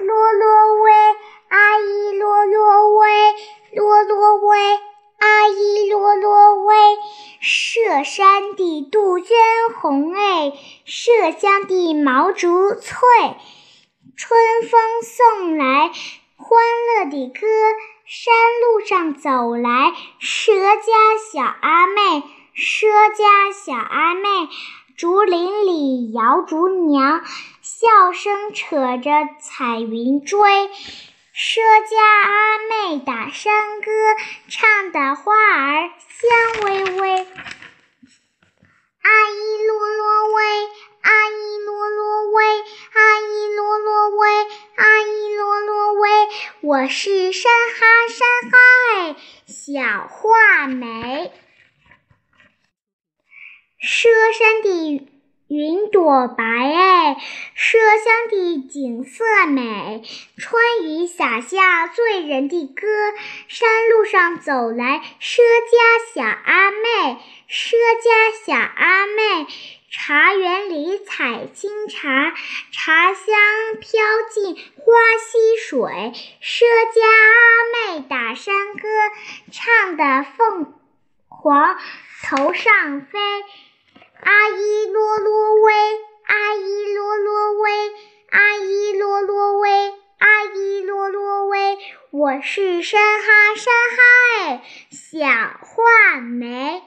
罗罗喂，阿依啰啰喂，罗罗喂，阿依啰啰喂。涉山的杜鹃红诶，涉江的毛竹翠。春风送来欢乐的歌，山路上走来佘家小阿妹，佘家小阿妹。竹林里摇竹娘，笑声扯着彩云追。佘家阿妹打山歌，唱的花儿香微微。阿依啰啰喂，阿依啰啰喂，阿依啰啰喂，阿依啰啰喂。我是山哈山哈哎，小画眉。佘山的云朵白哎，麝乡的景色美。春雨洒下醉人的歌，山路上走来佘家小阿妹，佘家小阿妹。茶园里采清茶，茶香飘进花溪水。佘家阿妹打山歌，唱得凤凰头上飞。阿依我是山哈山哈哎，小画眉。